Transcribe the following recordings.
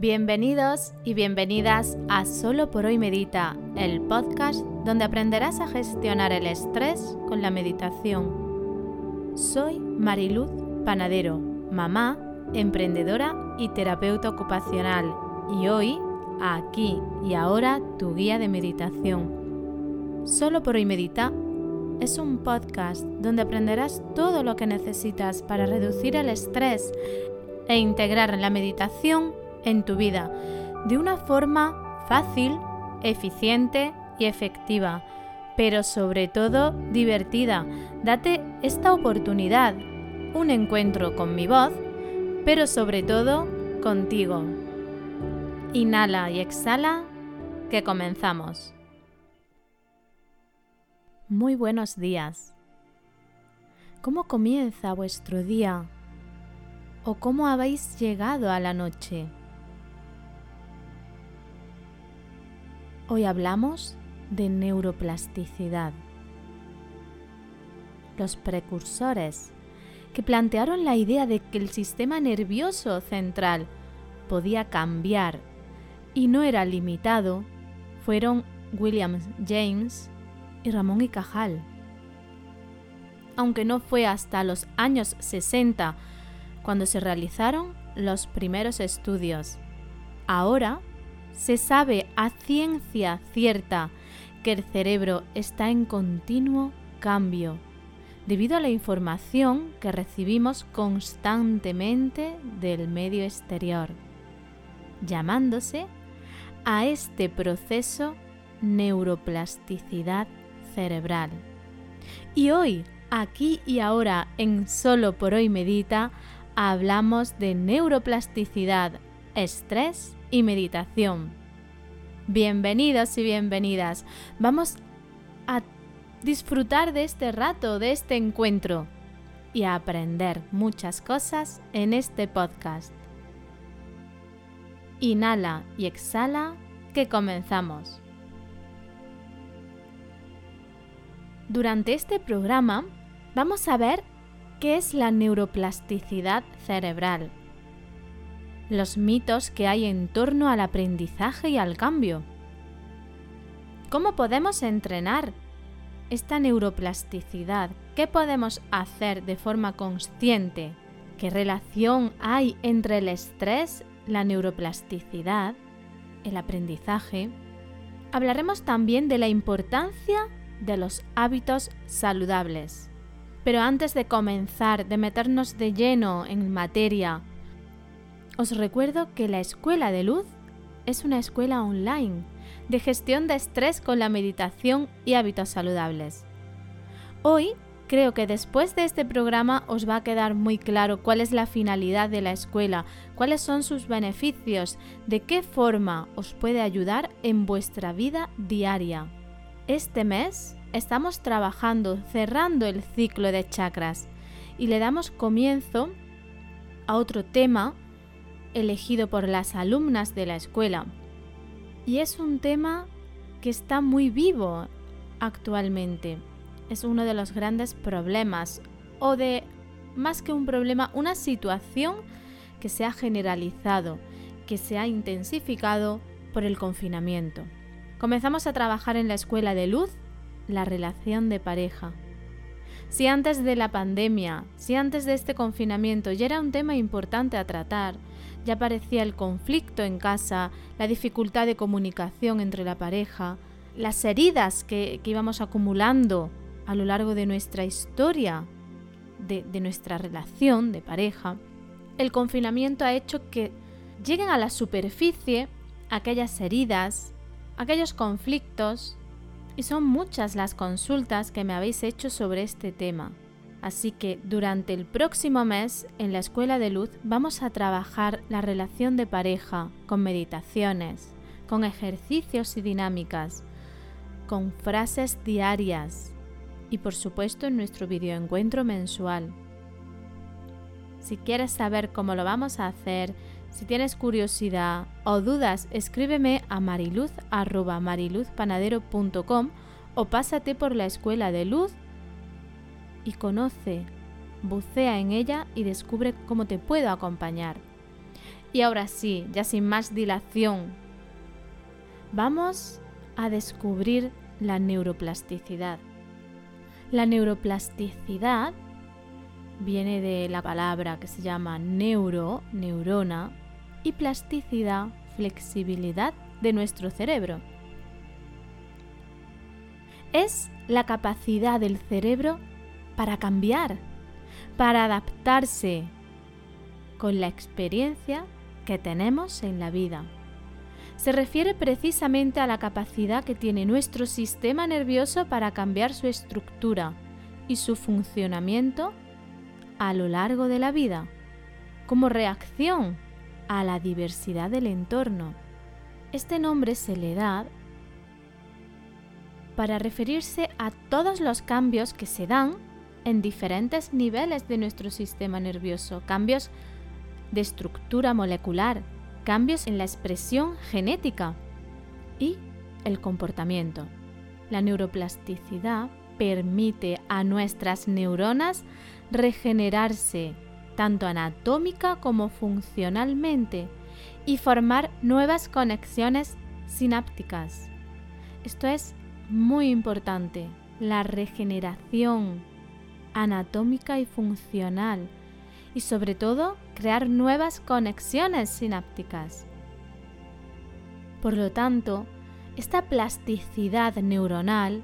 Bienvenidos y bienvenidas a Solo por hoy Medita, el podcast donde aprenderás a gestionar el estrés con la meditación. Soy Mariluz Panadero, mamá, emprendedora y terapeuta ocupacional y hoy, aquí y ahora, tu guía de meditación. Solo por hoy Medita es un podcast donde aprenderás todo lo que necesitas para reducir el estrés e integrar la meditación en tu vida de una forma fácil, eficiente y efectiva, pero sobre todo divertida. Date esta oportunidad, un encuentro con mi voz, pero sobre todo contigo. Inhala y exhala, que comenzamos. Muy buenos días. ¿Cómo comienza vuestro día? ¿O cómo habéis llegado a la noche? Hoy hablamos de neuroplasticidad. Los precursores que plantearon la idea de que el sistema nervioso central podía cambiar y no era limitado fueron William James y Ramón y Cajal. Aunque no fue hasta los años 60 cuando se realizaron los primeros estudios. Ahora se sabe a ciencia cierta que el cerebro está en continuo cambio debido a la información que recibimos constantemente del medio exterior, llamándose a este proceso neuroplasticidad cerebral. Y hoy, aquí y ahora, en Solo por hoy Medita, hablamos de neuroplasticidad, estrés y meditación. Bienvenidos y bienvenidas. Vamos a disfrutar de este rato, de este encuentro y a aprender muchas cosas en este podcast. Inhala y exhala que comenzamos. Durante este programa vamos a ver qué es la neuroplasticidad cerebral los mitos que hay en torno al aprendizaje y al cambio. ¿Cómo podemos entrenar esta neuroplasticidad? ¿Qué podemos hacer de forma consciente? ¿Qué relación hay entre el estrés, la neuroplasticidad, el aprendizaje? Hablaremos también de la importancia de los hábitos saludables. Pero antes de comenzar, de meternos de lleno en materia os recuerdo que la Escuela de Luz es una escuela online de gestión de estrés con la meditación y hábitos saludables. Hoy creo que después de este programa os va a quedar muy claro cuál es la finalidad de la escuela, cuáles son sus beneficios, de qué forma os puede ayudar en vuestra vida diaria. Este mes estamos trabajando cerrando el ciclo de chakras y le damos comienzo a otro tema elegido por las alumnas de la escuela. Y es un tema que está muy vivo actualmente. Es uno de los grandes problemas o de, más que un problema, una situación que se ha generalizado, que se ha intensificado por el confinamiento. Comenzamos a trabajar en la escuela de luz la relación de pareja. Si antes de la pandemia, si antes de este confinamiento ya era un tema importante a tratar, ya aparecía el conflicto en casa, la dificultad de comunicación entre la pareja, las heridas que, íbamos acumulando a lo largo de nuestra historia, de, de nuestra relación de pareja, el confinamiento ha hecho que lleguen a la superficie aquellas heridas, aquellos conflictos, y son muchas las consultas que me habéis hecho sobre este tema. Así que durante el próximo mes en la Escuela de Luz vamos a trabajar la relación de pareja con meditaciones, con ejercicios y dinámicas, con frases diarias y por supuesto en nuestro videoencuentro mensual. Si quieres saber cómo lo vamos a hacer, si tienes curiosidad o dudas, escríbeme a mariluz.mariluzpanadero.com o pásate por la Escuela de Luz y conoce, bucea en ella y descubre cómo te puedo acompañar. Y ahora sí, ya sin más dilación, vamos a descubrir la neuroplasticidad. La neuroplasticidad viene de la palabra que se llama neuro, neurona, y plasticidad, flexibilidad de nuestro cerebro. Es la capacidad del cerebro para cambiar, para adaptarse con la experiencia que tenemos en la vida. Se refiere precisamente a la capacidad que tiene nuestro sistema nervioso para cambiar su estructura y su funcionamiento a lo largo de la vida, como reacción a la diversidad del entorno. Este nombre se le da para referirse a todos los cambios que se dan en diferentes niveles de nuestro sistema nervioso, cambios de estructura molecular, cambios en la expresión genética y el comportamiento. La neuroplasticidad permite a nuestras neuronas regenerarse tanto anatómica como funcionalmente y formar nuevas conexiones sinápticas. Esto es muy importante, la regeneración anatómica y funcional y sobre todo crear nuevas conexiones sinápticas. Por lo tanto, esta plasticidad neuronal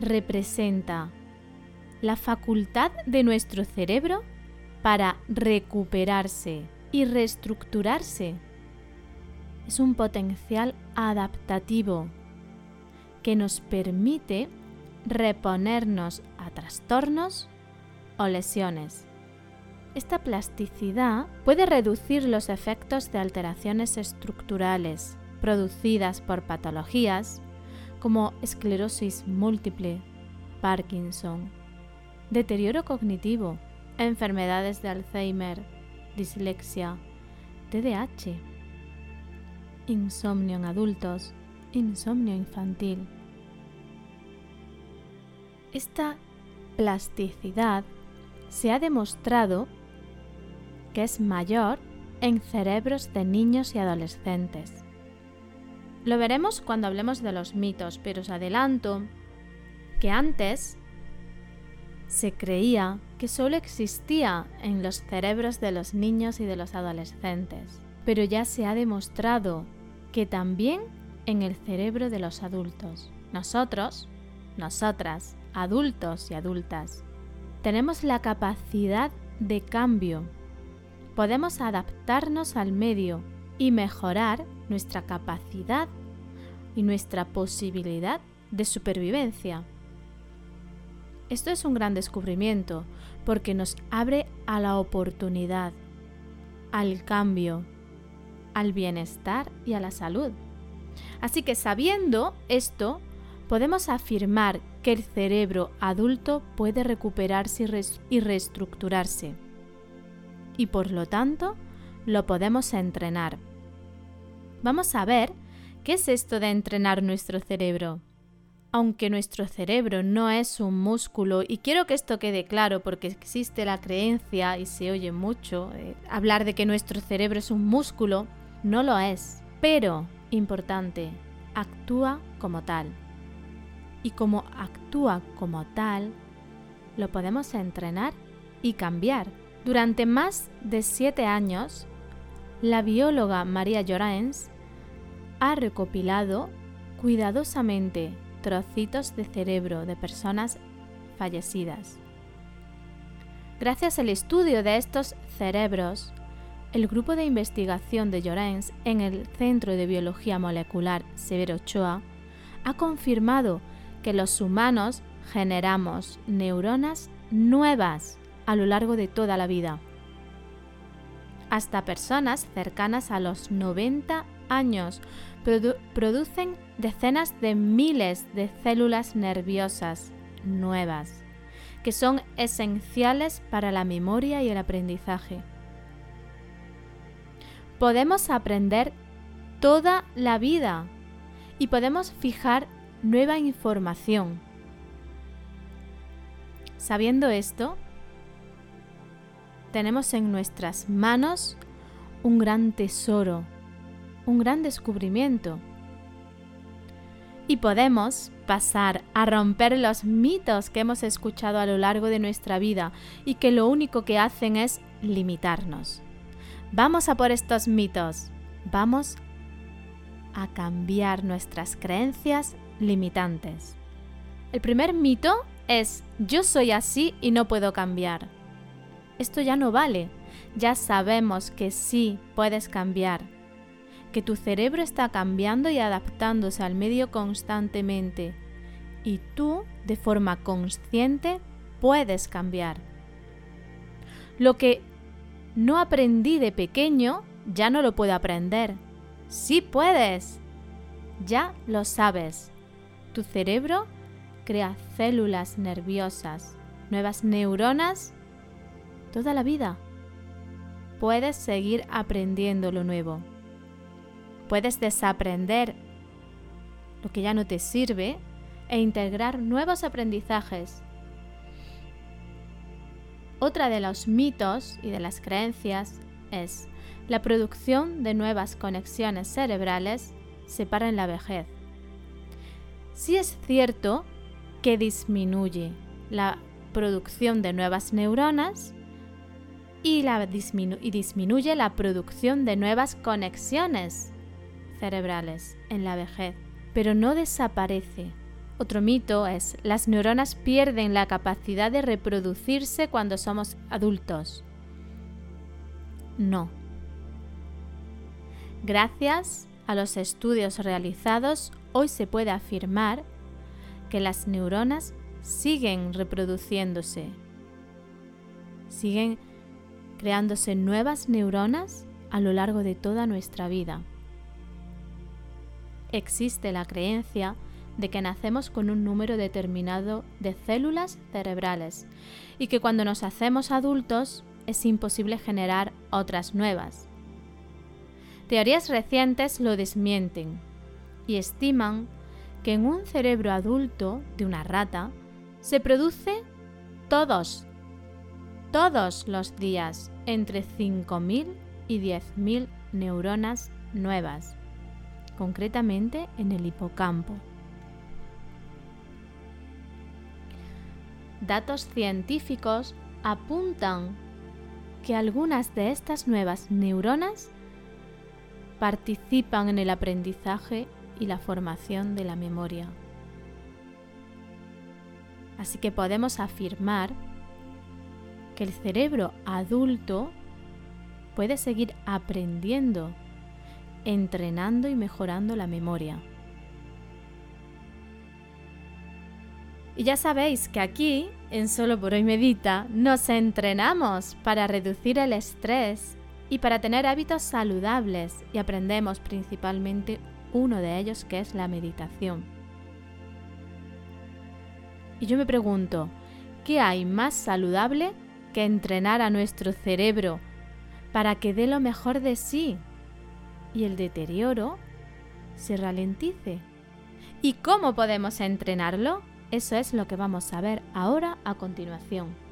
representa la facultad de nuestro cerebro para recuperarse y reestructurarse. Es un potencial adaptativo que nos permite reponernos a trastornos o lesiones. Esta plasticidad puede reducir los efectos de alteraciones estructurales producidas por patologías como esclerosis múltiple, Parkinson, deterioro cognitivo, enfermedades de Alzheimer, dislexia, TDAH, insomnio en adultos, insomnio infantil. Esta plasticidad se ha demostrado que es mayor en cerebros de niños y adolescentes. Lo veremos cuando hablemos de los mitos, pero os adelanto que antes se creía que solo existía en los cerebros de los niños y de los adolescentes, pero ya se ha demostrado que también en el cerebro de los adultos. Nosotros, nosotras, adultos y adultas, tenemos la capacidad de cambio. Podemos adaptarnos al medio y mejorar nuestra capacidad y nuestra posibilidad de supervivencia. Esto es un gran descubrimiento porque nos abre a la oportunidad, al cambio, al bienestar y a la salud. Así que sabiendo esto, podemos afirmar que el cerebro adulto puede recuperarse y reestructurarse. Y por lo tanto, lo podemos entrenar. Vamos a ver qué es esto de entrenar nuestro cerebro aunque nuestro cerebro no es un músculo, y quiero que esto quede claro porque existe la creencia y se oye mucho eh, hablar de que nuestro cerebro es un músculo, no lo es, pero, importante, actúa como tal. Y como actúa como tal, lo podemos entrenar y cambiar. Durante más de siete años, la bióloga María Llorens ha recopilado cuidadosamente trocitos de cerebro de personas fallecidas. Gracias al estudio de estos cerebros, el grupo de investigación de Llorens en el Centro de Biología Molecular Severo Ochoa ha confirmado que los humanos generamos neuronas nuevas a lo largo de toda la vida. Hasta personas cercanas a los 90 años producen decenas de miles de células nerviosas nuevas, que son esenciales para la memoria y el aprendizaje. Podemos aprender toda la vida y podemos fijar nueva información. Sabiendo esto, tenemos en nuestras manos un gran tesoro, un gran descubrimiento. Y podemos pasar a romper los mitos que hemos escuchado a lo largo de nuestra vida y que lo único que hacen es limitarnos. Vamos a por estos mitos. Vamos a cambiar nuestras creencias limitantes. El primer mito es yo soy así y no puedo cambiar. Esto ya no vale. Ya sabemos que sí puedes cambiar, que tu cerebro está cambiando y adaptándose al medio constantemente y tú, de forma consciente, puedes cambiar. Lo que no aprendí de pequeño, ya no lo puedo aprender. Sí puedes. Ya lo sabes. Tu cerebro crea células nerviosas, nuevas neuronas, toda la vida. Puedes seguir aprendiendo lo nuevo. Puedes desaprender lo que ya no te sirve e integrar nuevos aprendizajes. Otra de los mitos y de las creencias es la producción de nuevas conexiones cerebrales se para en la vejez. Sí es cierto que disminuye la producción de nuevas neuronas y, y disminuye la producción de nuevas conexiones cerebrales en la vejez, pero no desaparece. Otro mito es, las neuronas pierden la capacidad de reproducirse cuando somos adultos. No. Gracias a los estudios realizados, hoy se puede afirmar que las neuronas siguen reproduciéndose, siguen creándose nuevas neuronas a lo largo de toda nuestra vida. Existe la creencia de que nacemos con un número determinado de células cerebrales y que cuando nos hacemos adultos es imposible generar otras nuevas. Teorías recientes lo desmienten y estiman que en un cerebro adulto de una rata se produce todos, todos los días entre 5.000 y 10.000 neuronas nuevas, concretamente en el hipocampo. Datos científicos apuntan que algunas de estas nuevas neuronas participan en el aprendizaje y la formación de la memoria. Así que podemos afirmar que el cerebro adulto puede seguir aprendiendo, entrenando y mejorando la memoria. Y ya sabéis que aquí, en Solo por hoy Medita, nos entrenamos para reducir el estrés y para tener hábitos saludables y aprendemos principalmente uno de ellos que es la meditación. Y yo me pregunto, ¿qué hay más saludable que entrenar a nuestro cerebro para que dé lo mejor de sí y el deterioro se ralentice? ¿Y cómo podemos entrenarlo? Eso es lo que vamos a ver ahora a continuación.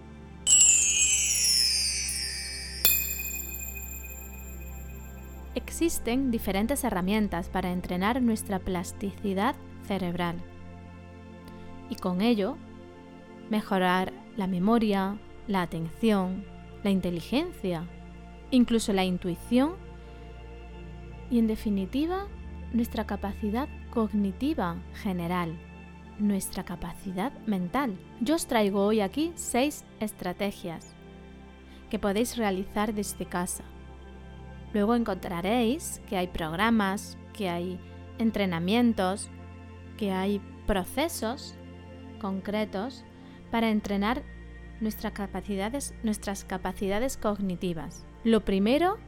Existen diferentes herramientas para entrenar nuestra plasticidad cerebral y con ello mejorar la memoria, la atención, la inteligencia, incluso la intuición y en definitiva nuestra capacidad cognitiva general, nuestra capacidad mental. Yo os traigo hoy aquí seis estrategias que podéis realizar desde casa Luego encontraréis que hay programas, que hay entrenamientos, que hay procesos concretos para entrenar nuestras capacidades, nuestras capacidades cognitivas. Lo primero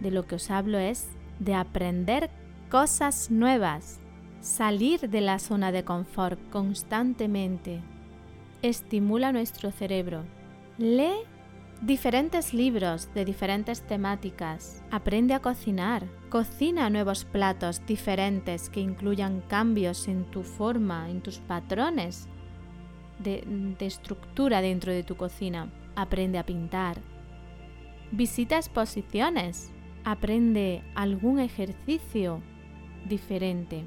de lo que os hablo es de aprender cosas nuevas, salir de la zona de confort constantemente. Estimula nuestro cerebro. Lee diferentes libros de diferentes temáticas. Aprende a cocinar. Cocina nuevos platos diferentes que incluyan cambios en tu forma, en tus patrones de, estructura dentro de tu cocina. Aprende a pintar. Visita exposiciones. Aprende algún ejercicio diferente.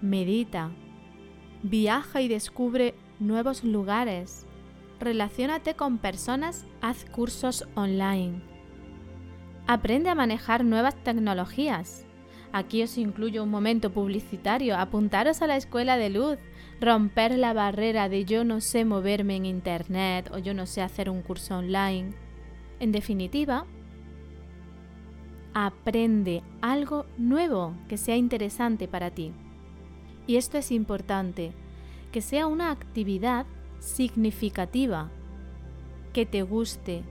Medita. Viaja y descubre nuevos lugares. Relaciónate con personas, haz cursos online. Aprende a manejar nuevas tecnologías. Aquí os incluyo un momento publicitario. Apuntaros a la escuela de luz. Romper la barrera de yo no sé moverme en Internet o yo no sé hacer un curso online. En definitiva, aprende algo nuevo que sea interesante para ti. Y esto es importante, que sea una actividad significativa, que te guste,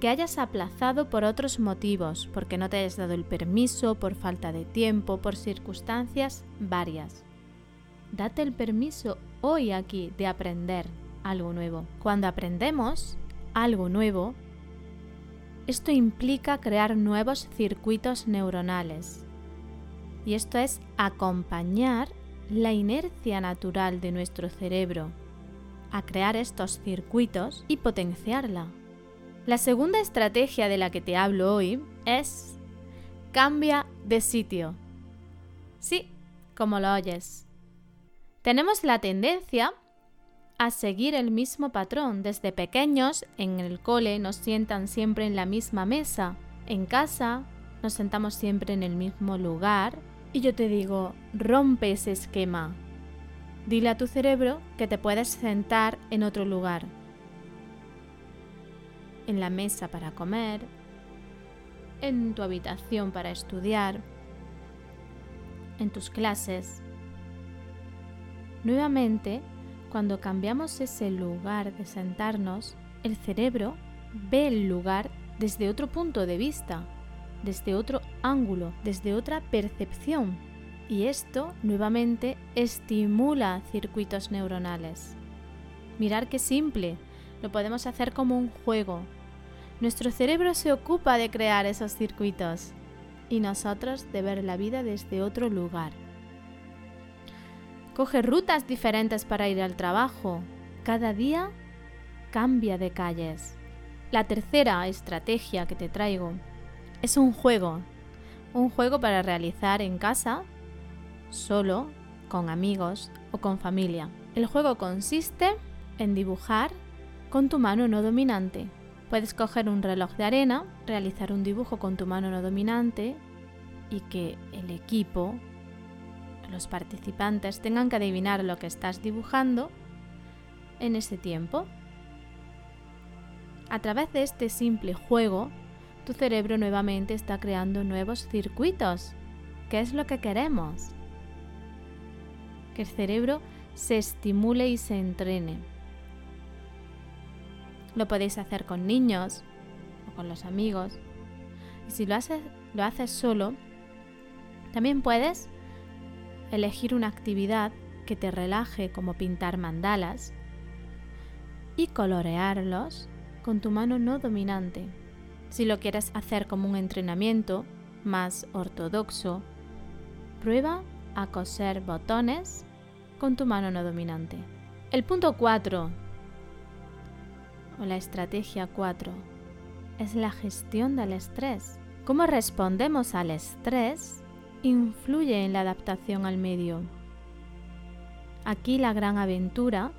que hayas aplazado por otros motivos, porque no te hayas dado el permiso, por falta de tiempo, por circunstancias varias. Date el permiso hoy aquí de aprender algo nuevo. Cuando aprendemos algo nuevo, esto implica crear nuevos circuitos neuronales. Y esto es acompañar la inercia natural de nuestro cerebro a crear estos circuitos y potenciarla. La segunda estrategia de la que te hablo hoy es cambia de sitio. Sí, como lo oyes. Tenemos la tendencia a seguir el mismo patrón. Desde pequeños, en el cole nos sientan siempre en la misma mesa. En casa nos sentamos siempre en el mismo lugar. Y yo te digo, rompe ese esquema. Dile a tu cerebro que te puedes sentar en otro lugar en la mesa para comer, en tu habitación para estudiar, en tus clases. Nuevamente, cuando cambiamos ese lugar de sentarnos, el cerebro ve el lugar desde otro punto de vista, desde otro ángulo, desde otra percepción. Y esto nuevamente estimula circuitos neuronales. Mirar qué simple, lo podemos hacer como un juego, nuestro cerebro se ocupa de crear esos circuitos y nosotros de ver la vida desde otro lugar. Coge rutas diferentes para ir al trabajo. Cada día cambia de calles. La tercera estrategia que te traigo es un juego. Un juego para realizar en casa, solo, con amigos o con familia. El juego consiste en dibujar con tu mano no dominante Puedes coger un reloj de arena, realizar un dibujo con tu mano no dominante y que el equipo, los participantes, tengan que adivinar lo que estás dibujando en ese tiempo. A través de este simple juego, tu cerebro nuevamente está creando nuevos circuitos. ¿Qué es lo que queremos? Que el cerebro se estimule y se entrene. Lo podéis hacer con niños o con los amigos. Y si lo haces, lo haces solo, también puedes elegir una actividad que te relaje como pintar mandalas y colorearlos con tu mano no dominante. Si lo quieres hacer como un entrenamiento más ortodoxo, prueba a coser botones con tu mano no dominante. El punto 4 o la estrategia 4 es la gestión del estrés. Cómo respondemos al estrés influye en la adaptación al medio. Aquí la gran aventura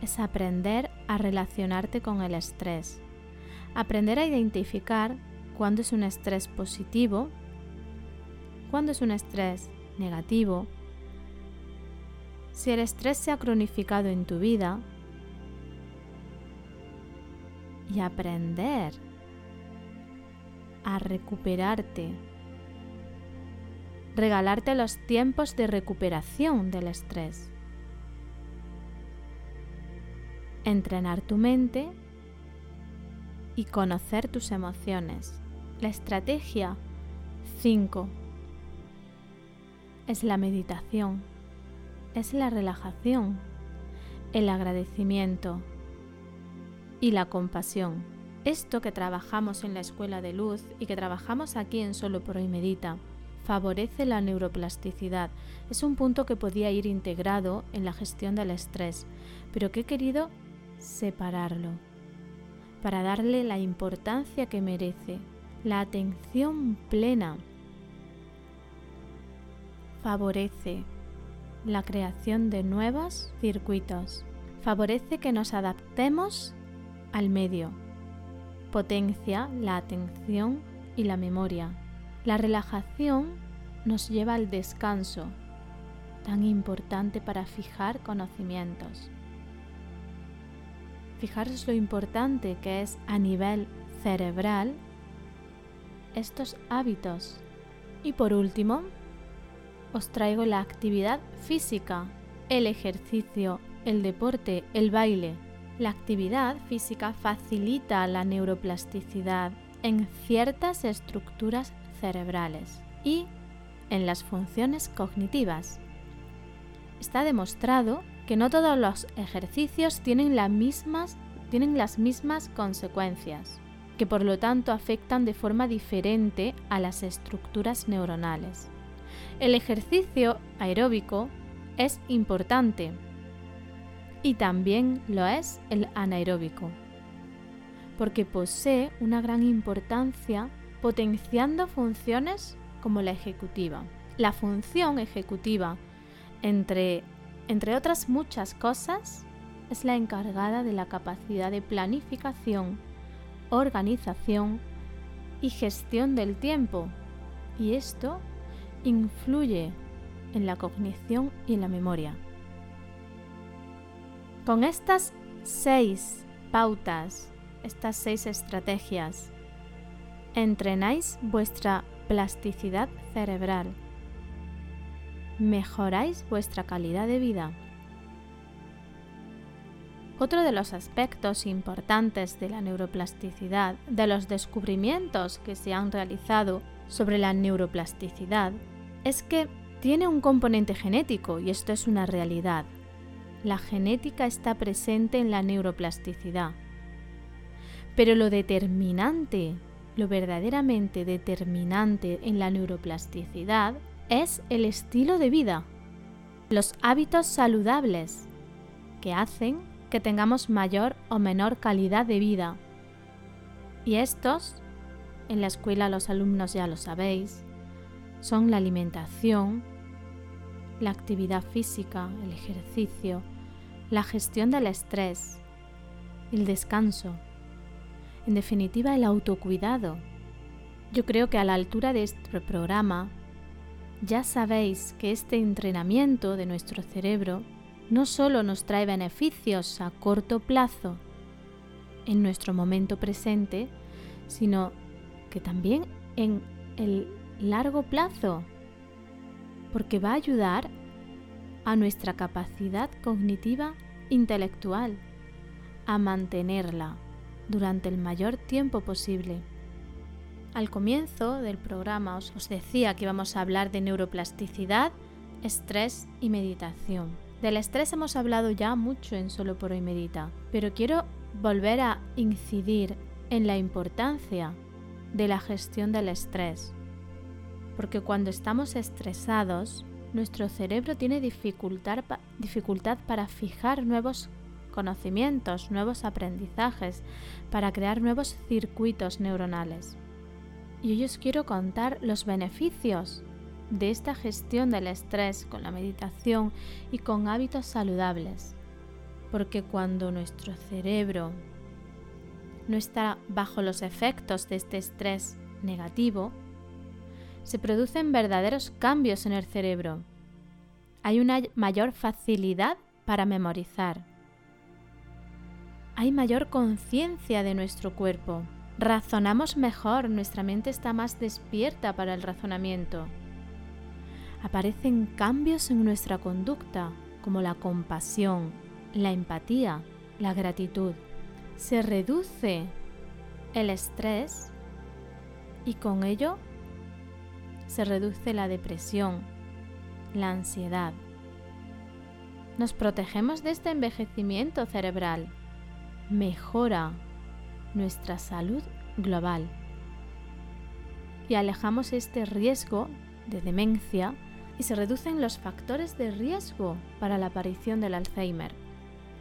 es aprender a relacionarte con el estrés, aprender a identificar cuándo es un estrés positivo, cuándo es un estrés negativo, si el estrés se ha cronificado en tu vida y aprender a recuperarte, regalarte los tiempos de recuperación del estrés, entrenar tu mente y conocer tus emociones. La estrategia 5 es la meditación, es la relajación, el agradecimiento, y la compasión. Esto que trabajamos en la escuela de luz y que trabajamos aquí en Solo por hoy Medita favorece la neuroplasticidad. Es un punto que podía ir integrado en la gestión del estrés, pero que he querido separarlo para darle la importancia que merece, la atención plena favorece la creación de nuevos circuitos, favorece que nos adaptemos al medio, potencia la atención y la memoria. La relajación nos lleva al descanso, tan importante para fijar conocimientos. Fijaros lo importante que es a nivel cerebral estos hábitos. Y por último, os traigo la actividad física, el ejercicio, el deporte, el baile. La actividad física facilita la neuroplasticidad en ciertas estructuras cerebrales y en las funciones cognitivas. Está demostrado que no todos los ejercicios tienen, las mismas, tienen las mismas consecuencias, que por lo tanto afectan de forma diferente a las estructuras neuronales. El ejercicio aeróbico es importante y también lo es el anaeróbico, porque posee una gran importancia potenciando funciones como la ejecutiva. La función ejecutiva, entre, entre otras muchas cosas, es la encargada de la capacidad de planificación, organización y gestión del tiempo, y esto influye en la cognición y en la memoria. Con estas seis pautas, estas seis estrategias, entrenáis vuestra plasticidad cerebral, mejoráis vuestra calidad de vida. Otro de los aspectos importantes de la neuroplasticidad, de los descubrimientos que se han realizado sobre la neuroplasticidad, es que tiene un componente genético y esto es una realidad. La genética está presente en la neuroplasticidad. Pero lo determinante, lo verdaderamente determinante en la neuroplasticidad es el estilo de vida, los hábitos saludables que hacen que tengamos mayor o menor calidad de vida. Y estos, en la escuela los alumnos ya lo sabéis, son la alimentación, la actividad física, el ejercicio, la gestión del estrés, el descanso, en definitiva el autocuidado. Yo creo que a la altura de este programa ya sabéis que este entrenamiento de nuestro cerebro no solo nos trae beneficios a corto plazo en nuestro momento presente, sino que también en el largo plazo, porque va a ayudar a nuestra capacidad cognitiva intelectual, a mantenerla durante el mayor tiempo posible. Al comienzo del programa os, decía que íbamos a hablar de neuroplasticidad, estrés y meditación. Del estrés hemos hablado ya mucho en Solo por hoy medita, pero quiero volver a incidir en la importancia de la gestión del estrés porque cuando estamos estresados, nuestro cerebro tiene dificultad, dificultad para fijar nuevos conocimientos, nuevos aprendizajes, para crear nuevos circuitos neuronales. Y hoy os quiero contar los beneficios de esta gestión del estrés con la meditación y con hábitos saludables. Porque cuando nuestro cerebro no está bajo los efectos de este estrés negativo, se producen verdaderos cambios en el cerebro. Hay una mayor facilidad para memorizar. Hay mayor conciencia de nuestro cuerpo. Razonamos mejor, nuestra mente está más despierta para el razonamiento. Aparecen cambios en nuestra conducta, como la compasión, la empatía, la gratitud. Se reduce el estrés y con ello se reduce la depresión, la ansiedad. Nos protegemos de este envejecimiento cerebral. Mejora nuestra salud global. Y alejamos este riesgo de demencia y se reducen los factores de riesgo para la aparición del Alzheimer.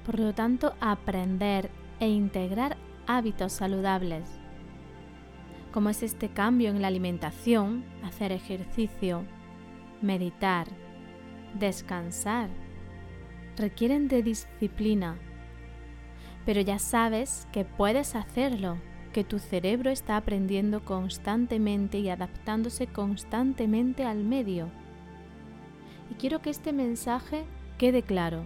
Por lo tanto, aprender e integrar hábitos saludables como es este cambio en la alimentación, hacer ejercicio, meditar, descansar, requieren de disciplina. Pero ya sabes que puedes hacerlo, que tu cerebro está aprendiendo constantemente y adaptándose constantemente al medio. Y quiero que este mensaje quede claro.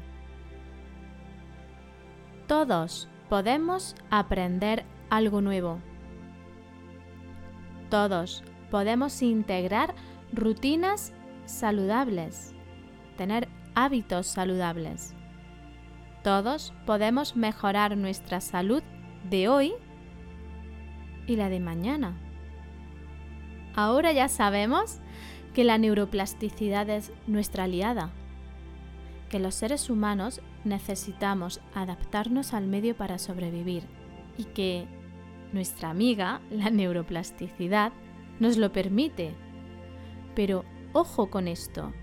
Todos podemos aprender algo nuevo. Todos podemos integrar rutinas saludables, tener hábitos saludables. Todos podemos mejorar nuestra salud de hoy y la de mañana. Ahora ya sabemos que la neuroplasticidad es nuestra aliada, que los seres humanos necesitamos adaptarnos al medio para sobrevivir y que nuestra amiga, la neuroplasticidad, nos lo permite. Pero ojo con esto.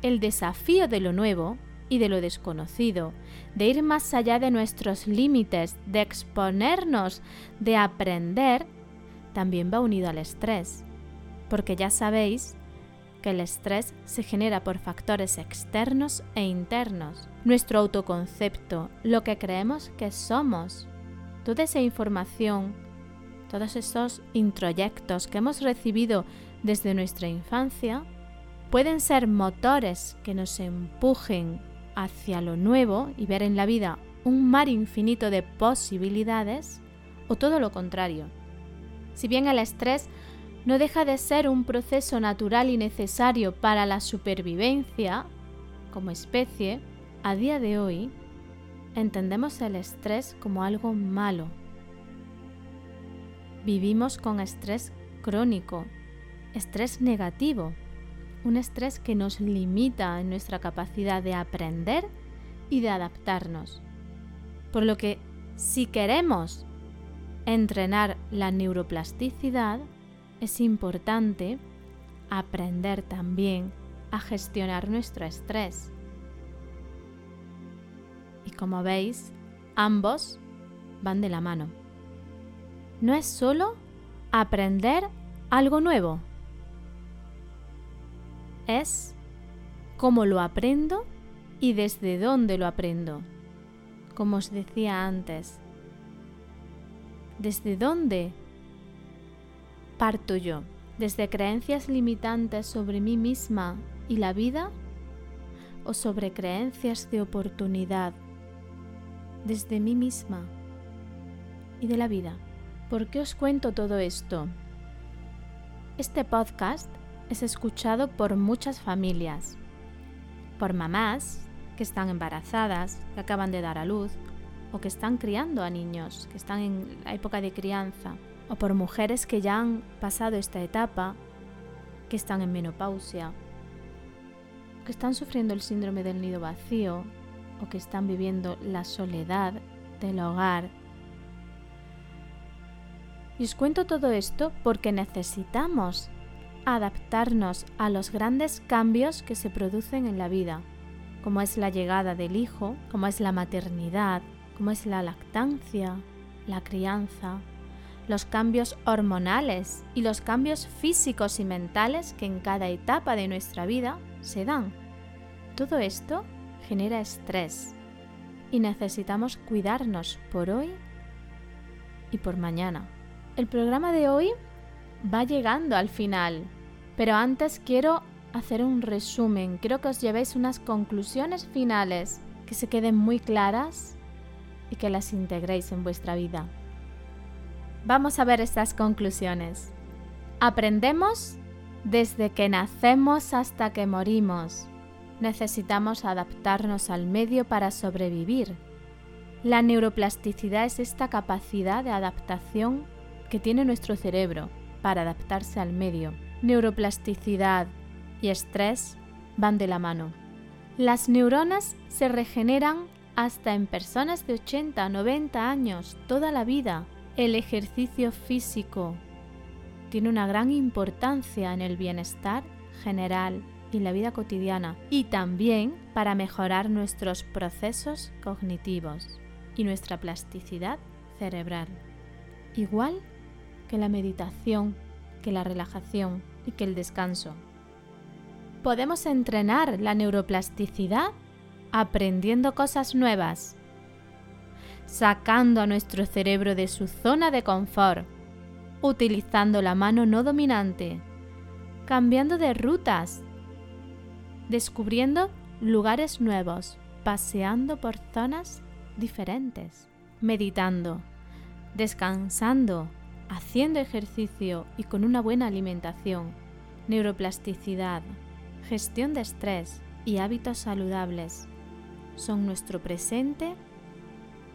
El desafío de lo nuevo y de lo desconocido, de ir más allá de nuestros límites, de exponernos, de aprender, también va unido al estrés. Porque ya sabéis que el estrés se genera por factores externos e internos. Nuestro autoconcepto, lo que creemos que somos. Toda esa información, todos esos introyectos que hemos recibido desde nuestra infancia, pueden ser motores que nos empujen hacia lo nuevo y ver en la vida un mar infinito de posibilidades, o todo lo contrario. Si bien el estrés no deja de ser un proceso natural y necesario para la supervivencia como especie, a día de hoy entendemos el estrés como algo malo. Vivimos con estrés crónico, estrés negativo, un estrés que nos limita en nuestra capacidad de aprender y de adaptarnos. Por lo que si queremos entrenar la neuroplasticidad, es importante aprender también a gestionar nuestro estrés. Y como veis, ambos van de la mano. No es solo aprender algo nuevo, es cómo lo aprendo y desde dónde lo aprendo. Como os decía antes, ¿desde dónde parto yo? ¿Desde creencias limitantes sobre mí misma y la vida? ¿O sobre creencias de oportunidad desde mí misma y de la vida? ¿Por qué os cuento todo esto? Este podcast es escuchado por muchas familias, por mamás que están embarazadas, que acaban de dar a luz, o que están criando a niños, que están en la época de crianza, o por mujeres que ya han pasado esta etapa, que están en menopausia, que están sufriendo el síndrome del nido vacío, o que están viviendo la soledad del hogar. Y os cuento todo esto porque necesitamos adaptarnos a los grandes cambios que se producen en la vida, como es la llegada del hijo, como es la maternidad, como es la lactancia, la crianza, los cambios hormonales y los cambios físicos y mentales que en cada etapa de nuestra vida se dan. Todo esto genera estrés y necesitamos cuidarnos por hoy y por mañana. El programa de hoy va llegando al final, pero antes quiero hacer un resumen, quiero que os llevéis unas conclusiones finales que se queden muy claras y que las integréis en vuestra vida. Vamos a ver estas conclusiones. Aprendemos desde que nacemos hasta que morimos. Necesitamos adaptarnos al medio para sobrevivir. La neuroplasticidad es esta capacidad de adaptación que tiene nuestro cerebro para adaptarse al medio. Neuroplasticidad y estrés van de la mano. Las neuronas se regeneran hasta en personas de 80, 90 años, toda la vida. El ejercicio físico tiene una gran importancia en el bienestar general y la vida cotidiana y también para mejorar nuestros procesos cognitivos y nuestra plasticidad cerebral. Igual que la meditación, que la relajación y que el descanso. Podemos entrenar la neuroplasticidad aprendiendo cosas nuevas, sacando a nuestro cerebro de su zona de confort, utilizando la mano no dominante, cambiando de rutas, descubriendo lugares nuevos, paseando por zonas diferentes, meditando, descansando, haciendo ejercicio y con una buena alimentación, neuroplasticidad, gestión de estrés y hábitos saludables son nuestro presente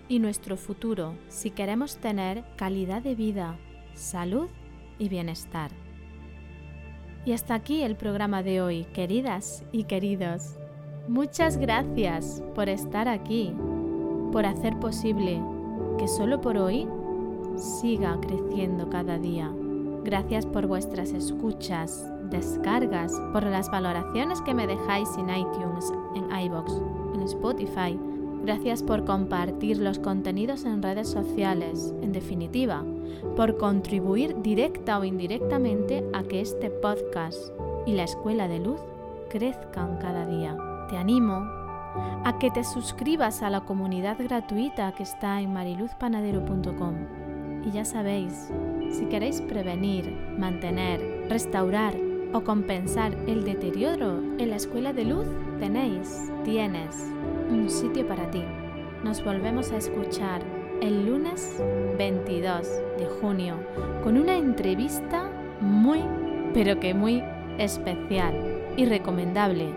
y nuestro futuro si queremos tener calidad de vida, salud y bienestar. Y hasta aquí el programa de hoy, queridas y queridos. Muchas gracias por estar aquí, por hacer posible que solo por hoy siga creciendo cada día. Gracias por vuestras escuchas, descargas, por las valoraciones que me dejáis en iTunes, en iBox, en Spotify. Gracias por compartir los contenidos en redes sociales, en definitiva, por contribuir directa o indirectamente a que este podcast y la Escuela de Luz crezcan cada día. Te animo a que te suscribas a la comunidad gratuita que está en mariluzpanadero.com. Y ya sabéis, si queréis prevenir, mantener, restaurar o compensar el deterioro en la escuela de luz, tenéis, tienes un sitio para ti. Nos volvemos a escuchar el lunes 22 de junio con una entrevista muy, pero que muy especial y recomendable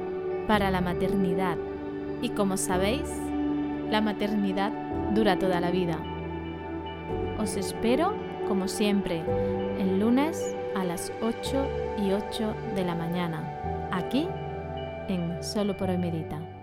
para la maternidad. Y como sabéis, la maternidad dura toda la vida. Os espero, como siempre, el lunes a las 8 y 8 de la mañana, aquí en Solo por hoy.